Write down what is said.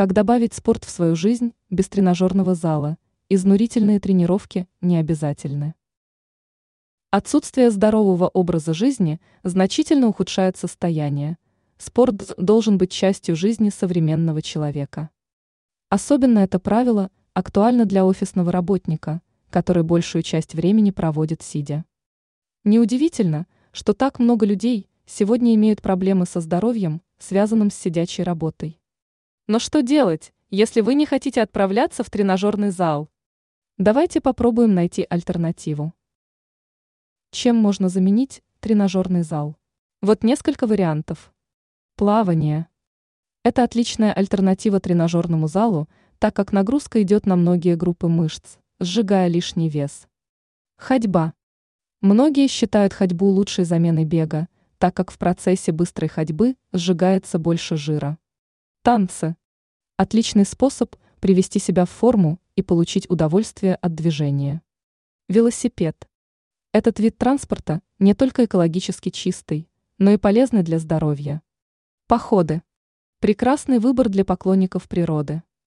Как добавить спорт в свою жизнь без тренажерного зала? Изнурительные тренировки не обязательны. Отсутствие здорового образа жизни значительно ухудшает состояние. Спорт должен быть частью жизни современного человека. Особенно это правило актуально для офисного работника, который большую часть времени проводит сидя. Неудивительно, что так много людей сегодня имеют проблемы со здоровьем, связанным с сидячей работой. Но что делать, если вы не хотите отправляться в тренажерный зал? Давайте попробуем найти альтернативу. Чем можно заменить тренажерный зал? Вот несколько вариантов. Плавание. Это отличная альтернатива тренажерному залу, так как нагрузка идет на многие группы мышц, сжигая лишний вес. Ходьба. Многие считают ходьбу лучшей заменой бега, так как в процессе быстрой ходьбы сжигается больше жира. Танцы. Отличный способ привести себя в форму и получить удовольствие от движения. Велосипед. Этот вид транспорта не только экологически чистый, но и полезный для здоровья. Походы. Прекрасный выбор для поклонников природы.